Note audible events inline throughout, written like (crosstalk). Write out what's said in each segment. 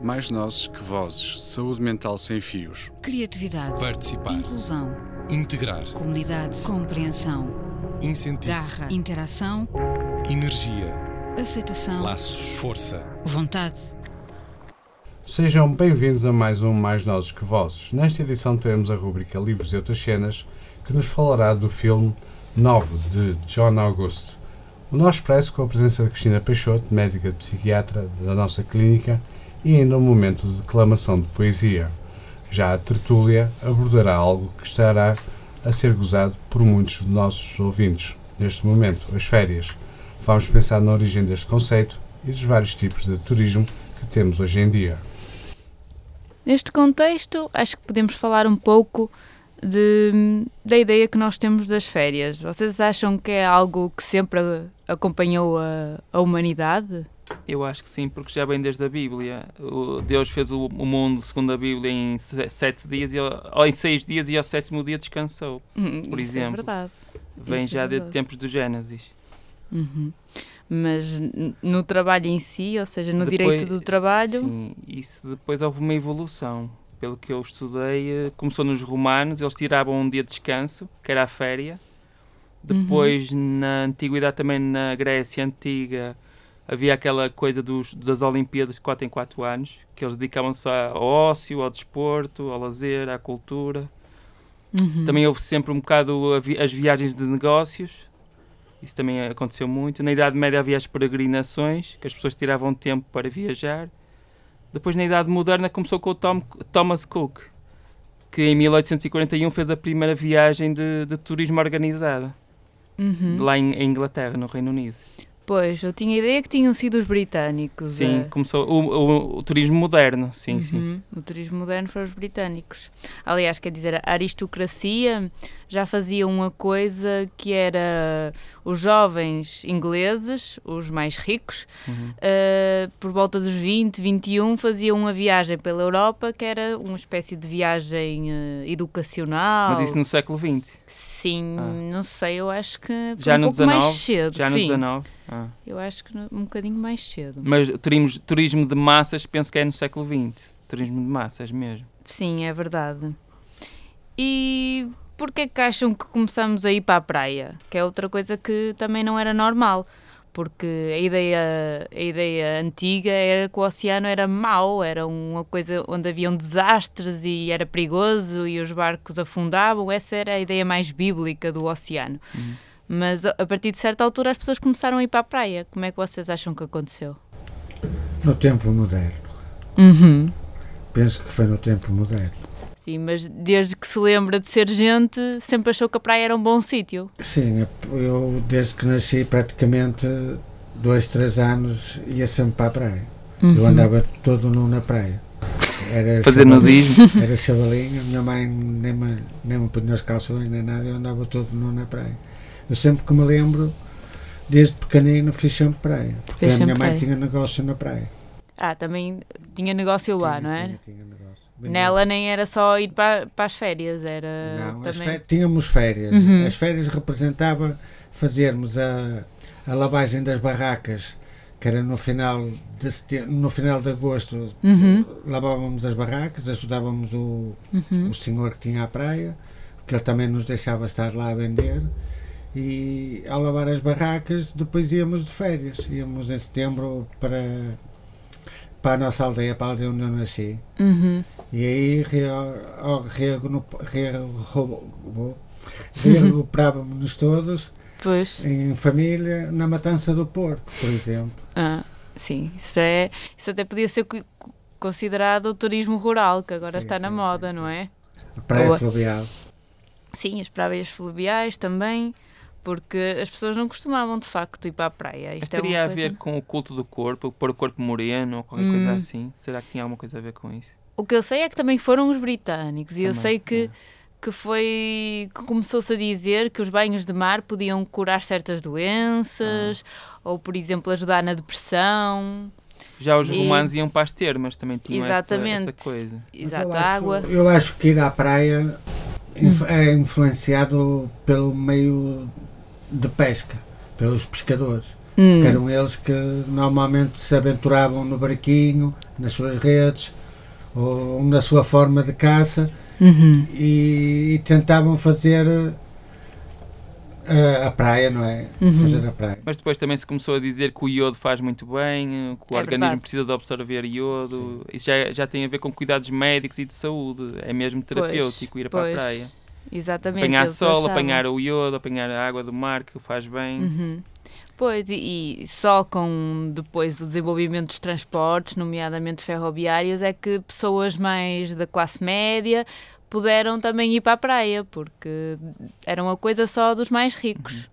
mais nozes que vozes, saúde mental sem fios. Criatividade. Participar. Inclusão. Integrar. Comunidade. Compreensão. Incentivo. Garra. Interação. Energia. Aceitação. Laços. Força. Vontade. Sejam bem-vindos a mais um Mais Nozes que Vozes. Nesta edição teremos a rubrica Livros e Outras Cenas, que nos falará do filme Novo, de John August. O nosso expresso com a presença de Cristina Peixoto, médica de psiquiatra da nossa clínica, e ainda um momento de declamação de poesia. Já a tertúlia abordará algo que estará a ser gozado por muitos de nossos ouvintes neste momento, as férias. Vamos pensar na origem deste conceito e dos vários tipos de turismo que temos hoje em dia. Neste contexto, acho que podemos falar um pouco de, da ideia que nós temos das férias. Vocês acham que é algo que sempre acompanhou a, a humanidade? Eu acho que sim, porque já vem desde a Bíblia. O Deus fez o, mundo, segundo a Bíblia, em sete dias, ou em seis dias, e ao sétimo dia descansou, Hum, por isso exemplo. É verdade. Vem Isso já é de verdade. tempos do Gênesis. Uhum. Mas no trabalho em si, ou seja, no Depois- direito do trabalho, Sim, isso depois houve uma evolução. Pelo que eu estudei, eh, começou nos romanos, eles tiravam um dia de descanso, que era a féria. Uhum. Depois, na antiguidade, também na Grécia Antiga, havia aquela coisa dos, das Olimpíadas de 4 em 4 anos, que eles dedicavam-se ao ócio, ao desporto, ao lazer, à cultura. Uhum. Também houve sempre um bocado vi- as viagens de negócios. Isso também aconteceu muito. Na Idade Média havia as peregrinações, que as pessoas tiravam tempo para viajar. Depois, na Idade Moderna, começou com o Tom- Thomas Cook, que em 1841 fez a primeira viagem de, de turismo organizada, Uhum. lá em, em Inglaterra, no Reino Unido. Pois, eu tinha ideia que tinham sido os britânicos. Sim, a- começou o, o- o turismo moderno, sim, sim. Uhum. O turismo moderno foram os britânicos. Aliás, quer dizer, a aristocracia já fazia uma coisa que era os jovens ingleses, os mais ricos, Uhum. uh, por volta dos 20, 21, faziam uma viagem pela Europa que era uma espécie de viagem uh, educacional. Mas isso no século XX, Sim, Ah. não sei, eu acho que foi Já um no pouco mais 19? cedo. já no sim, 19. Ah. eu acho que um bocadinho mais cedo. Mas turismo, turismo de massas penso que é no século XX. Turismo de massas mesmo. Sim, é verdade. E porquê que acham que começamos a ir para a praia? Que é outra coisa que também não era normal. Porque a ideia, a ideia antiga era que o oceano era mau, era uma coisa onde haviam desastres e era perigoso e os barcos afundavam. Essa era a ideia mais bíblica do oceano. Uhum. Mas a partir de certa altura as pessoas começaram a ir para a praia. Como é que vocês acham que aconteceu? No tempo moderno. Uhum. Penso que foi no tempo moderno. Sim, mas desde que se lembra de ser gente, sempre achou que a praia era um bom sítio. Sim, eu desde que nasci praticamente dois, três anos ia sempre para a praia. Uhum. Eu andava todo nu na praia. Era Fazer nudismo. (laughs) Era chavalinho, a minha mãe nem me, nem me punha os calções nem nada, eu andava todo nu na praia. Eu sempre que me lembro, desde pequenino fiz sempre praia. Porque Fez a minha mãe praia. tinha negócio na praia. Ah, também tinha negócio lá, Tinha- não é? tinha- tinha negócio. Bem Nela nem era só ir para, para as férias, era Não, também. fé- tínhamos férias. Uhum. As férias representava fazermos a, a lavagem das barracas, que era no final de, no final de agosto. Uhum. Lavávamos as barracas, ajudávamos o, Uhum. o senhor que tinha a praia, que ele também nos deixava estar lá a vender. E ao lavar as barracas, depois íamos de férias. Íamos em setembro para, para a nossa aldeia, para a aldeia onde eu nasci. Uhum. E aí reagrupávamos todos Pois. em família na matança do porco, por exemplo. Ah, sim, isso, é, isso até podia ser co- co- considerado o turismo rural, que agora Sim, está na sim, moda, sim, não é? A praia Boa. fluvial. Sim, as praias fluviais também, porque as pessoas não costumavam de facto ir para a praia. Mas Isto é uma teria a coisa- ver com o culto do corpo, pôr o corpo moreno ou qualquer Hum. coisa assim? Será que tinha alguma coisa a ver com isso? O que eu sei é que também foram os britânicos e eu Também, sei que, é. que foi que começou-se a dizer que os banhos de mar podiam curar certas doenças ou, por exemplo, ajudar na depressão. Já os E- romanos iam para as termas, também tinham essa, Exatamente. essa coisa. Mas Exato, eu a acho- água. Eu acho que ir à praia inf- é influenciado pelo meio de pesca, pelos pescadores. Hum, que eram eles que normalmente se aventuravam no barquinho, nas suas redes, ou na sua forma de caça, uhum. e, e tentavam fazer eh, a praia, não é? Uhum. Fazer a praia. Mas depois também se começou a dizer que o iodo faz muito bem, que o É organismo verdade. precisa de absorver iodo. Isso já, já tem a ver com cuidados médicos e de saúde. É mesmo terapêutico ir para a pois. praia. Exatamente. Apanhar sol, apanhar o iodo, apanhar a água do mar, que faz bem. Uhum. Pois, e, e só com depois o desenvolvimento dos transportes, nomeadamente ferroviários, é que pessoas mais da classe média puderam também ir para a praia, porque era uma coisa só dos mais ricos.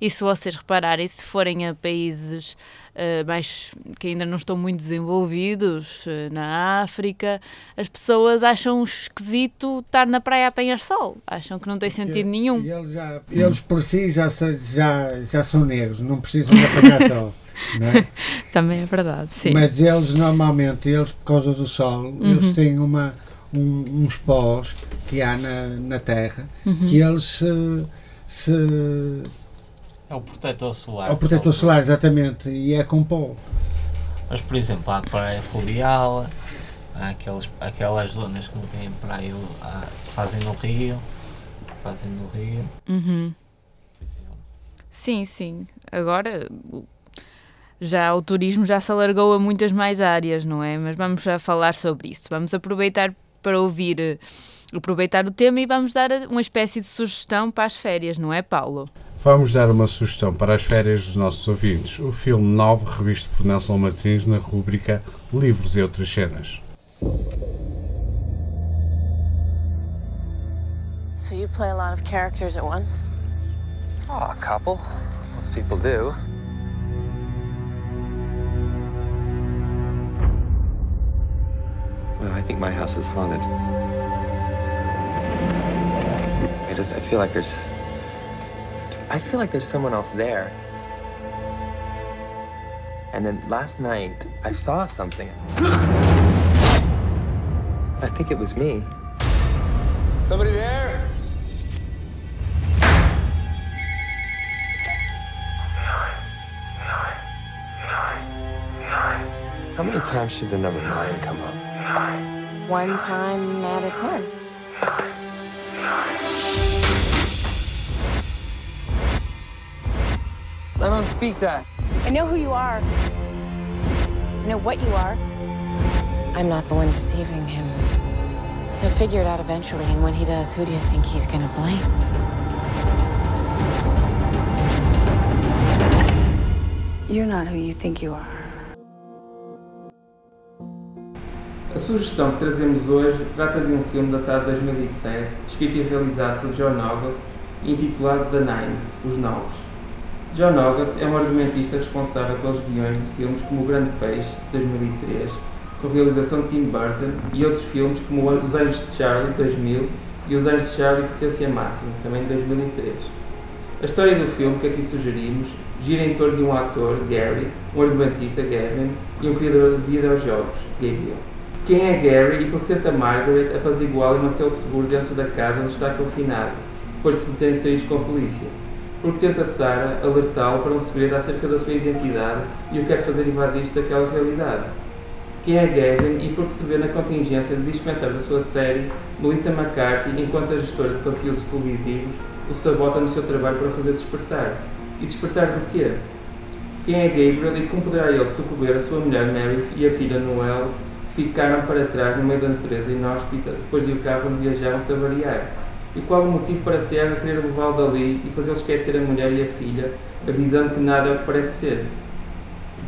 E se vocês repararem, se forem a países eh, mais que ainda não estão muito desenvolvidos, eh, na África, as pessoas acham esquisito estar na praia a apanhar sol. Acham que não tem sentido nenhum. E eles, já, eles por si já, já, já são negros, não precisam de apagar (laughs) sol. é? Também é verdade, sim. Mas eles normalmente, eles por causa do sol, eles têm uma, um- uns pós que há na, na terra Uhum. que eles se, se É o protetor solar. ao protetor solar, exatamente, e é com pó. Mas, por exemplo, há a praia fluvial, há aqueles, aquelas zonas que não têm praia, há- fazem no rio, fazem no rio. Uhum. Sim, sim. Agora o- já o turismo já se alargou a muitas mais áreas, não é? Mas vamos já falar sobre isso. Vamos aproveitar para ouvir, eh, aproveitar o tema e vamos dar eh, uma espécie de sugestão para as férias, não é, Paulo? Vamos dar uma sugestão para as férias dos nossos ouvintes. O filme 9, revisto por Nelson Martins na rúbrica Livros e Outras Cenas. So you play a lot of characters at once? Oh, a couple. Most people do. Well, I think my house is haunted. I just I feel like there's I feel like there's someone else there. And then last night I saw something. I think it was me. Somebody there? How many times should the number nine come up? One time out of ten. Speak that. I know who you are. I know what you are. I'm not the one deceiving him. He'll figure it out eventually, and when he does, who do you think he's gonna blame? You're not who you think you are. A sugestão que trazemos hoje trata de um filme datado de 2007, escrito e realizado por John August e intitulado The Nines, Os Novos. John August é um argumentista responsável pelos guiões de filmes como O Grande Peixe, de 2003, com realização de Tim Burton, e outros filmes como Os Anjos de Charlie, de 2000, e Os Anjos de Charlie Potência Máxima, também de 2003. A história do filme que aqui sugerimos gira em torno de um ator, Gary, um argumentista, Gavin, e um criador de videojogos, Gabriel. Quem é Gary e por que tenta Margaret apaziguá-lo e mantê-lo seguro dentro da casa onde está confinado, depois de se meterem saídos com a polícia? Porque tenta Sarah alertá-lo para um segredo acerca da sua identidade e o quer fazer invadir-se daquela realidade? Quem é Gavin e por que se vê na contingência de dispensar da sua série Melissa McCarthy enquanto a gestora de conteúdos televisivos o sabota no seu trabalho para fazer despertar? E despertar do quê? Quem é Gabriel e como poderá ele socorrer a sua mulher Mary e a filha Noel que ficaram para trás no meio da natureza inóspita depois de o carro onde viajaram se avariar? E qual o motivo para Serra querer levá-lo dali e fazê-lo esquecer a mulher e a filha, avisando que nada parece ser?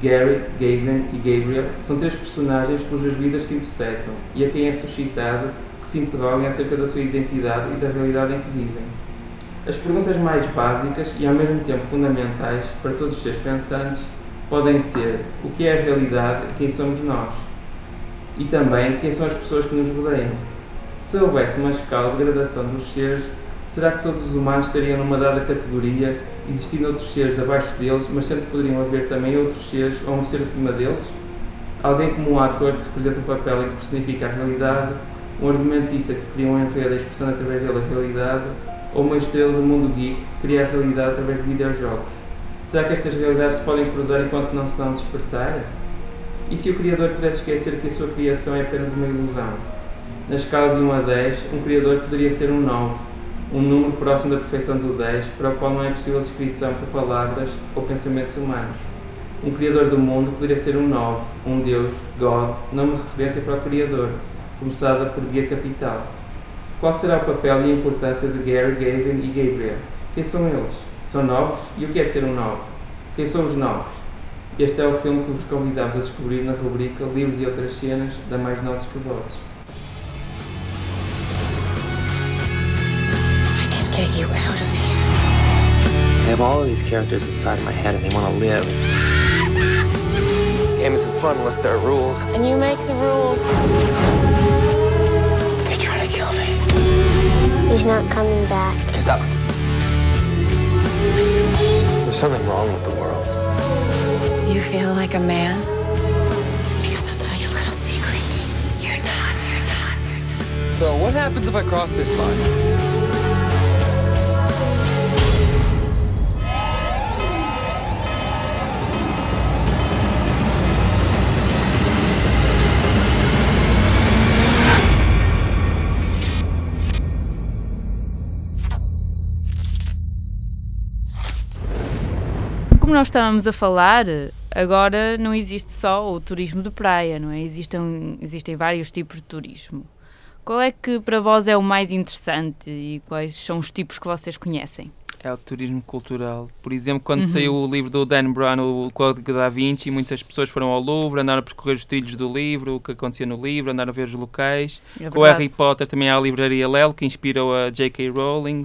Gary, Gavin e Gabriel são três personagens cujas vidas se intersectam e a quem é suscitado que se interroguem acerca da sua identidade e da realidade em que vivem. As perguntas mais básicas e ao mesmo tempo fundamentais para todos os seres pensantes podem ser o que é a realidade e quem somos nós? E também quem são as pessoas que nos rodeiam? Se houvesse uma escala de gradação dos seres, será que todos os humanos estariam numa dada categoria, existindo outros seres abaixo deles, mas sempre poderiam haver também outros seres ou um ser acima deles? Alguém como um ator que representa um papel e que personifica a realidade, um argumentista que cria um enredo expressando através dele a realidade, ou uma estrela do mundo geek que cria a realidade através de videojogos? Será que estas realidades se podem cruzar enquanto não se dão despertar? E se o Criador pudesse esquecer que a sua criação é apenas uma ilusão? Na escala de 1 a 10, um Criador poderia ser um 9, um número próximo da perfeição do 10, para o qual não é possível descrição por palavras ou pensamentos humanos. Um Criador do mundo poderia ser um 9, um Deus, God, nome de referência para o Criador, começada por Guia Capital. Qual será o papel e a importância de Gary, Gavin e Gabriel? Quem são eles? São novos? E o que é ser um novo? Quem são os novos? Este é o filme que vos convidamos a descobrir na rubrica Livros e outras cenas da Mais Novos que Vozes. You out of here. I have all of these characters inside my head and they want to live. Game isn't fun unless there are rules. And you make the rules. They're trying to kill me. He's not coming back. Kiss up. There's something wrong with the world. You feel like a man? Because I'll tell you a little secret. You're not, you're not. So what happens if I cross this line? Como nós estávamos a falar, agora não existe só o turismo de praia, não é? Existem, existem vários tipos de turismo. Qual é que para vós é o mais interessante e quais são os tipos que vocês conhecem? É o turismo cultural. Por exemplo, quando Uhum. saiu o livro do Dan Brown, o Código da Vinci, muitas pessoas foram ao Louvre, andaram a percorrer os trilhos do livro, o que acontecia no livro, andaram a ver os locais. É Com. Harry Potter também há a livraria Lel, que inspirou a J.K. Rowling.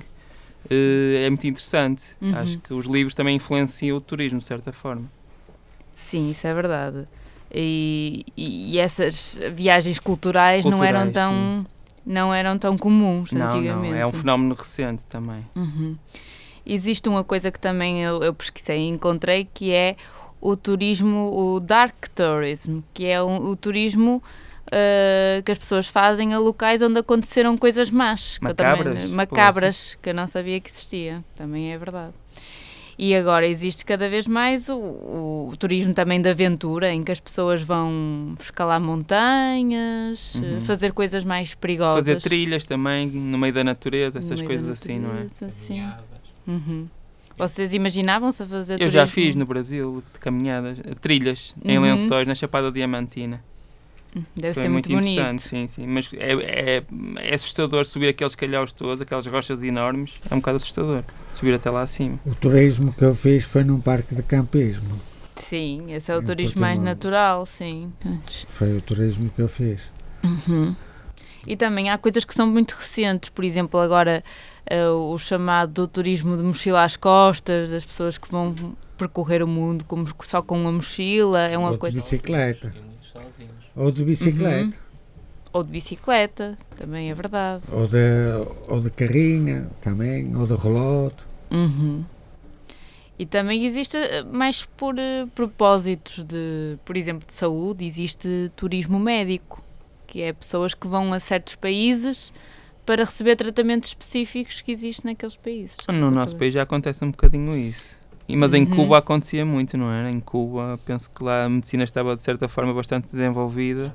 Eh, é muito interessante. Uhum. Acho que os livros também influenciam o turismo, de certa forma. Sim, isso é verdade. E, e- essas viagens culturais, não eram Culturais, tão não eram tão comuns Não, antigamente. não, é um fenómeno recente também. Uhum. Existe uma coisa que também eu, eu pesquisei e encontrei que é o turismo, o dark tourism, que é o, o turismo uh, que as pessoas fazem a locais onde aconteceram coisas más. que Macabras, também, macabras, que eu não sabia que existia. Também é verdade. E agora existe cada vez mais o, o turismo também de aventura, em que as pessoas vão escalar montanhas, Uhum. eh, fazer coisas mais perigosas. Fazer trilhas também, no meio da natureza, No essas coisas da assim, não é? natureza, sim. Uhum. Vocês imaginavam-se a fazer Eu já turismo? fiz no Brasil de caminhadas, trilhas em Uhum. lençóis na Chapada Diamantina. Deve Foi ser muito, bonito. interessante, sim, sim. Mas é, é, é assustador subir aqueles calhaus todos, aquelas rochas enormes. É um bocado assustador subir até lá acima. O turismo que eu fiz foi num parque de campismo. Sim, esse é o Em turismo mais natural, sim. Foi o turismo que eu fiz. Uhum. E também há coisas que são muito recentes, por exemplo, agora eh, o chamado turismo de mochila às costas, das pessoas que vão percorrer o mundo com- só com uma mochila, é uma Ou de coisa. bicicleta. sozinhos. Ou de bicicleta. Uhum. Ou de bicicleta, também é verdade. Ou, de, ou de carrinha também. Ou de relote. Uhum. E também existe, eh, mais por eh, propósitos de, por exemplo, de saúde, existe turismo médico, que é pessoas que vão a certos países para receber tratamentos específicos que existem naqueles países. No nosso país já acontece um bocadinho isso. E- Mas em Uhum. Cuba acontecia muito, não era? Em Cuba, penso que lá a medicina estava de certa forma bastante desenvolvida.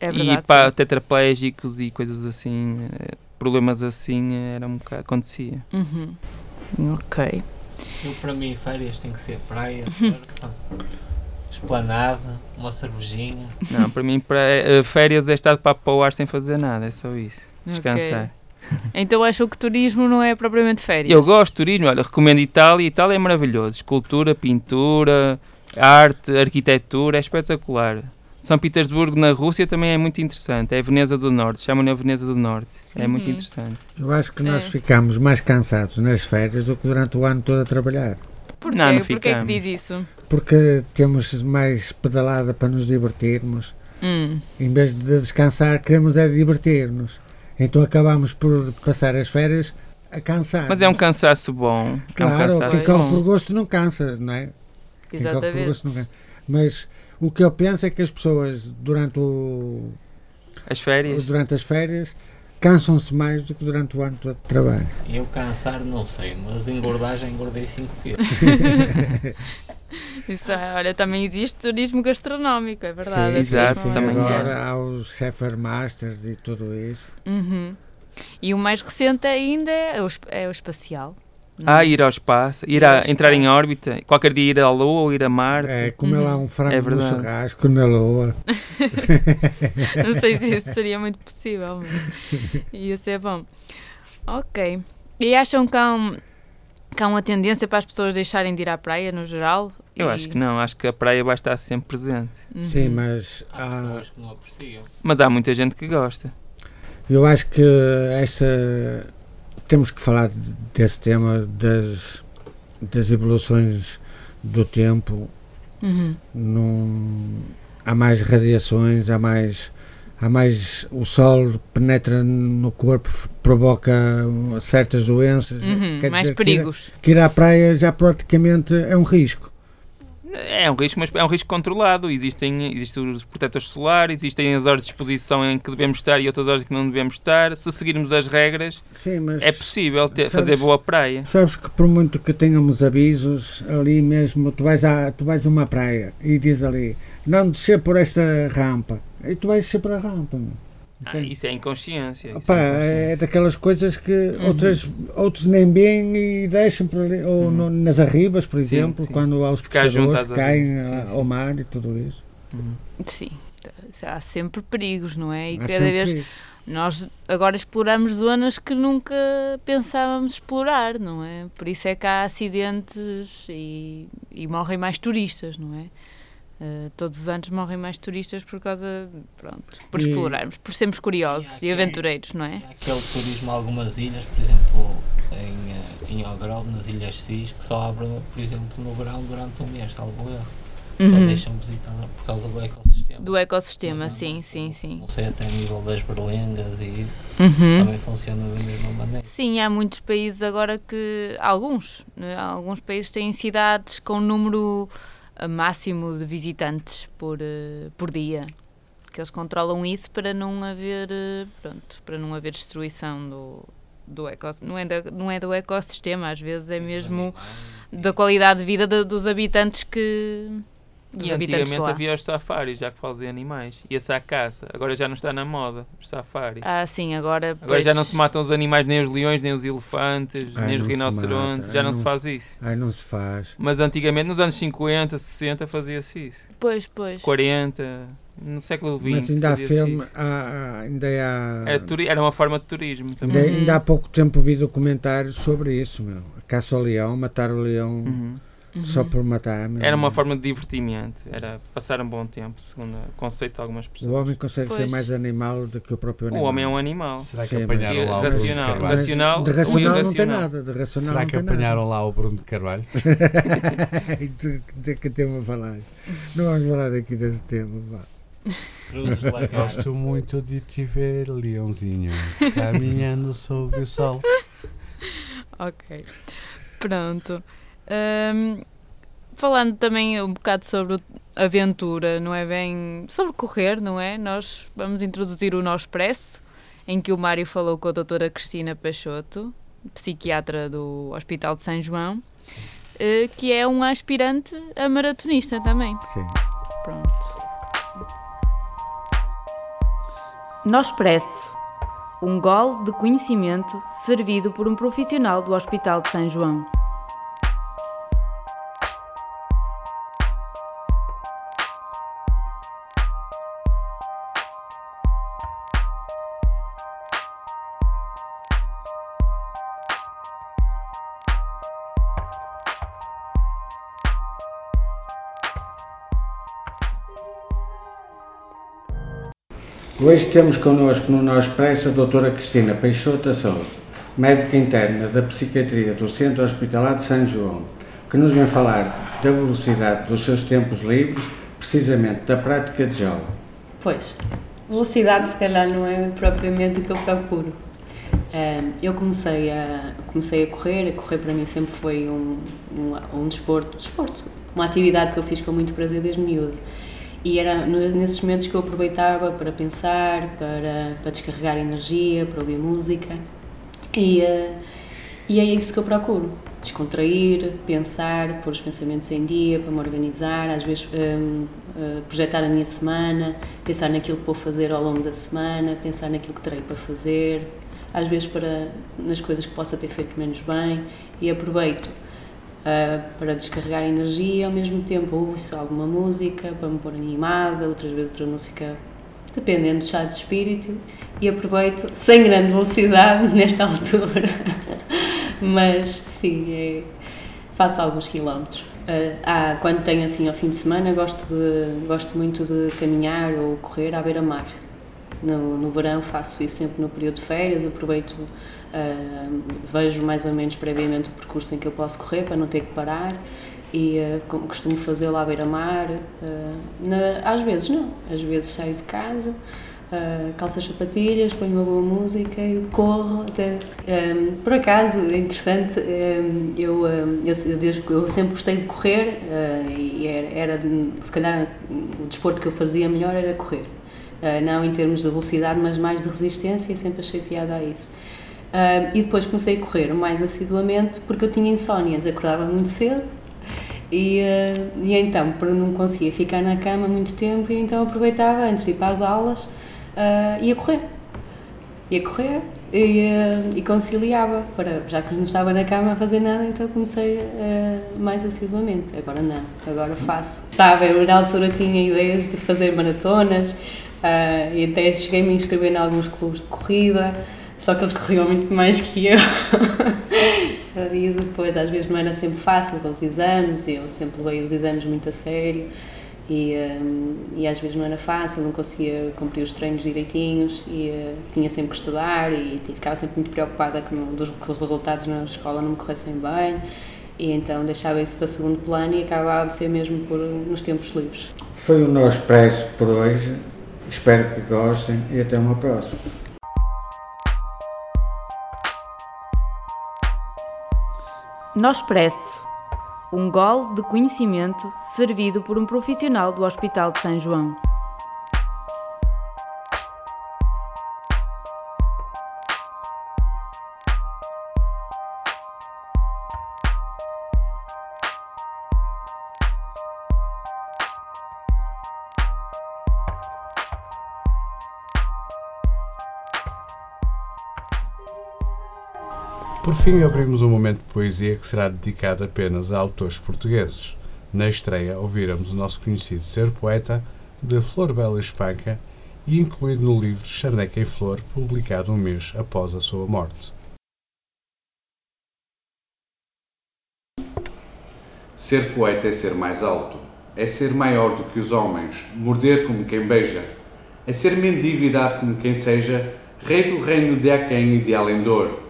É e verdade, para sim. tetraplégicos e coisas assim, eh, problemas assim, eh, era um bocado, acontecia. Uhum. Ok. Eu, para mim, férias tem que ser praia, surf, esplanada, uma cervejinha. Não, para mim, para, eh, férias é estar para o ar sem fazer nada, é só isso. Descansar. (laughs) Então acham que turismo não é propriamente férias? Eu gosto de turismo, olha, recomendo Itália. Itália é maravilhoso. Escultura, pintura, arte, arquitetura, é espetacular. São Petersburgo, na Rússia, também é muito interessante. É a Veneza do Norte, chamam-lhe a Veneza do Norte. É muito Uhum. interessante. Eu acho que nós É. ficamos mais cansados nas férias do que durante o ano todo a trabalhar. Porquê? Não, não Porquê é que diz isso? Porque temos mais pedalada para nos divertirmos. Hum. Em vez de descansar, queremos é divertir-nos. Então acabamos por passar as férias a cansar. Mas é um cansaço bom. é um Claro, cansaço quem corre por gosto não cansa, não é? Quem corre por Exatamente. gosto não cansa. Mas o que eu penso é que as pessoas, durante, o, As férias. durante as férias, cansam-se mais do que durante o ano todo de trabalho. Eu cansar não sei, mas engordar já engordei 5 quilos. (laughs) Isso, é, olha, também existe turismo gastronómico, é verdade. Sim, é exato, turismo- também agora é. há os Cheffer Masters e tudo isso. Uhum. E o mais recente ainda é o, é o espacial. Não Ah, é? ir ao espaço, ir a, entrar em órbita, qualquer dia ir à Lua ou ir a Marte. É, comer lá um frango É no verdade. churrasco na lua. (laughs) Não sei se isso seria muito possível, mas ia ser bom. Ok. E acham que há, um- que há uma tendência para as pessoas deixarem de ir à praia no geral? Eu E- acho que não, acho que a praia vai estar sempre presente. Uhum. Sim, mas Há há, pessoas que não apreciam. Mas há muita gente que gosta. eu acho que esta temos que falar desse tema das, das evoluções do tempo. Uhum. Num, há mais radiações, há mais há mais o sol penetra no corpo, provoca certas doenças. Uhum, mais dizer, que ir a- perigos. Que ir à praia já praticamente é um risco. É um risco, mas é um risco controlado. Existem, existem os protetores solares, existem as horas de exposição em que devemos estar e outras horas em que não devemos estar. Se seguirmos as regras, Sim, é possível ter, sabes- fazer boa praia. Sabes que por muito que tenhamos avisos, ali mesmo tu vais a, tu vais a uma praia e diz ali, não descer por esta rampa. E tu vais descer por a rampa. meu. Ah, isso é inconsciência. isso Opa, é inconsciência. é daquelas coisas que outras, outros nem veem e deixam por ali, ou no- nas arribas, por Uhum. Sim, exemplo, sim. quando há os pescadores que caem sim, ao mar e tudo isso. Uhum. Sim. Há sempre perigos, não é? E Há cada vez perigo. nós agora exploramos zonas que nunca pensávamos explorar, não é? Por isso é que há acidentes e, e morrem mais turistas, não é? Eh, todos os anos morrem mais turistas por causa, pronto, por E- explorarmos, por sermos curiosos e aventureiros, não é? Há aquele turismo a algumas ilhas, por exemplo, em, eh, em Algarve, nas Ilhas Cis, que só abre, por exemplo, no verão durante um mês, salvo erro. Só Uhum. deixam visitar por causa do ecossistema. Do ecossistema, Mas, sim, não, sim, sim. Não sei até a nível das berlengas e isso, Uhum. também funciona da mesma maneira. Sim, há muitos países agora que. Alguns. né? Alguns países têm cidades com número máximo de visitantes por, eh, por dia. Que eles controlam isso para não haver. eh, Pronto, para não haver destruição do. Do ecossistema. Não, é da- não é do ecossistema, às vezes é mesmo da qualidade de vida de- dos habitantes que. Dos E habitantes antigamente lá. havia os safaris, já que falam de animais. Ia-se à caça. Agora já não está na moda, os safaris. Ah, sim, agora. Agora pois, já não se matam os animais, nem os leões, nem os elefantes, Ai, nem os rinocerontes. Já ai, não não se faz isso. Ai, não se faz. Mas antigamente, nos anos 50, 60, fazia-se isso. Pois, pois. 40, no século XX. Mas ainda há filme, há, há- ainda há. Era, turi- era uma forma de turismo também. Ainda, Uhum. ainda há pouco tempo vi documentários sobre isso, meu. A caça ao leão, matar o leão Uhum. Só por matar. Era uma forma de divertimento, era passar um bom tempo, segundo o conceito de algumas O pessoas. homem consegue Pois. ser mais animal do que o próprio O animal. homem é um animal. Será que Sim, apanharam lá o Bruno de Racional. Carvalho? Mas racional de racional não tem nada. De racional Será não que tem nada. apanharam lá o Bruno de Carvalho? de, (laughs) de que tema falaste? Não vamos falar aqui desse tema. vá. (laughs) Gosto muito de te ver, leãozinho, caminhando sob o sol. (laughs) Ok. Pronto. Ahm, falando também um bocado sobre aventura, não é bem. sobre correr, não é? Nós vamos introduzir o Nó Expresso, em que o Mário falou com a doutora Cristina Peixoto, psiquiatra do Hospital de São João, eh, que é um aspirante a maratonista também. Sim. Pronto. Nó Expresso. Um gole de conhecimento servido por um profissional do Hospital de São João. Hoje temos connosco no nosso expresso a doutora Cristina Peixoto da Souza, médica interna da Psiquiatria do Centro Hospitalar de São João, que nos vem falar da velocidade dos seus tempos livres, precisamente da prática de yoga. Pois, velocidade se calhar não é propriamente o que eu procuro. Eu comecei a, comecei a correr, a correr para mim sempre foi um, um, um desporto, desporto, uma atividade que eu fiz com muito prazer desde miúdo. E era nesses momentos que eu aproveitava para pensar, para, para descarregar energia, para ouvir música. E, uh, e é isso que eu procuro. Descontrair, pensar, pôr os pensamentos em dia, para me organizar, às vezes um, uh, projetar a minha semana, pensar naquilo que vou fazer ao longo da semana, pensar naquilo que terei para fazer, às vezes para nas coisas que possa ter feito menos bem e aproveito uh, para descarregar energia, ao mesmo tempo ouço alguma música para me pôr animada, outras vezes outra música dependendo do estado de espírito e aproveito sem grande velocidade (laughs) nesta altura, mas sim, é, faço alguns quilómetros. Uh, ah, quando tenho assim ao fim de semana gosto, de, gosto muito de caminhar ou correr à beira-mar. No, no verão faço isso sempre no período de férias, aproveito, uh, vejo mais ou menos previamente o percurso em que eu posso correr para não ter que parar e uh, costumo fazê-lo à beira-mar. Uh, às vezes não, às vezes saio de casa, uh, calço as sapatilhas, ponho uma boa música e corro até. Um, por acaso, é interessante, um, eu, um, eu, eu, eu, sempre gostei de correr e era, era, se calhar, o desporto que eu fazia melhor era correr. Uh, não em termos de velocidade, mas mais de resistência, e sempre achei piada a isso. Uh, e depois comecei a correr mais assiduamente porque eu tinha insónias, acordava muito cedo e, uh, e então, não conseguia ficar na cama muito tempo, e então aproveitava antes de ir para as aulas, ia correr. Ia correr e, e, conciliava, para, já que não estava na cama a fazer nada, então comecei mais assiduamente. Agora não, agora faço. Estava, eu na altura tinha ideias de fazer maratonas, Uh, e até cheguei-me a inscrever em alguns clubes de corrida, só que eles corriam muito mais que eu. (laughs) e depois, às vezes, não era sempre fácil com os exames, eu sempre levei os exames muito a sério. E, um, e às vezes não era fácil, não conseguia cumprir os treinos direitinhos e uh, tinha sempre que estudar e ficava sempre muito preocupada com, dos, os resultados na escola não me corressem bem e então deixava isso para segundo plano e acabava de ser mesmo por, nos tempos livres. Foi o nosso expresso por hoje. Espero que gostem e até uma próxima. No Expresso, um gol de conhecimento servido por um profissional do Hospital de São João. Por fim, abrimos um momento de poesia que será dedicado apenas a autores portugueses. Na estreia, ouviremos o nosso conhecido Ser Poeta, de Flor Bela Espanca, e incluído no livro Charneca em Flor, publicado um mês após a sua morte. Ser poeta é ser mais alto, é ser maior do que os homens, morder como quem beija, é ser mendigo e dar como quem seja, rei do reino de aquém e de além dor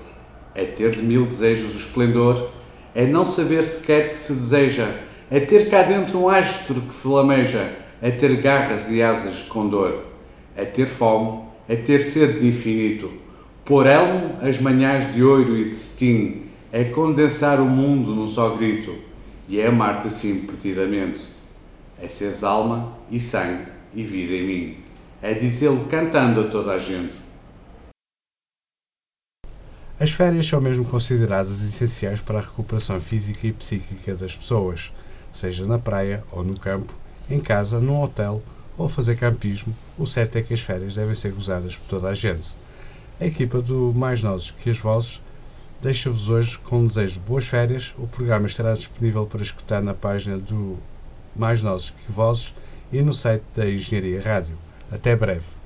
é ter de mil desejos o esplendor, é não saber sequer que se deseja, é ter cá dentro um astro que flameja, é ter garras e asas de condor, é ter fome, é ter sede de infinito, pôr elmo as manhãs de ouro e de cetim, é condensar o mundo num só grito, e é amar-te assim perdidamente. É seres alma e sangue e vida em mim. É dizê-lo cantando a toda a gente. As férias são mesmo consideradas essenciais para a recuperação física e psíquica das pessoas, seja na praia ou no campo, em casa, num hotel ou fazer campismo, o certo é que as férias devem ser gozadas por toda a gente. A equipa do Mais Nozes que as Vozes deixa-vos hoje com um desejo de boas férias. O programa estará disponível para escutar na página do Mais Nozes que Vozes e no site da Engenharia Rádio. Até breve.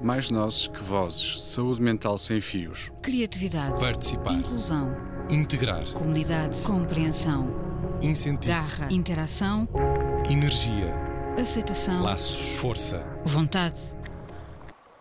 Mais nozes que vozes. Saúde mental sem fios. Criatividade. Participar. Inclusão. Integrar. Comunidade. Compreensão. Incentivo. Garra. Interação. Energia. Aceitação. Laços. Força. Vontade.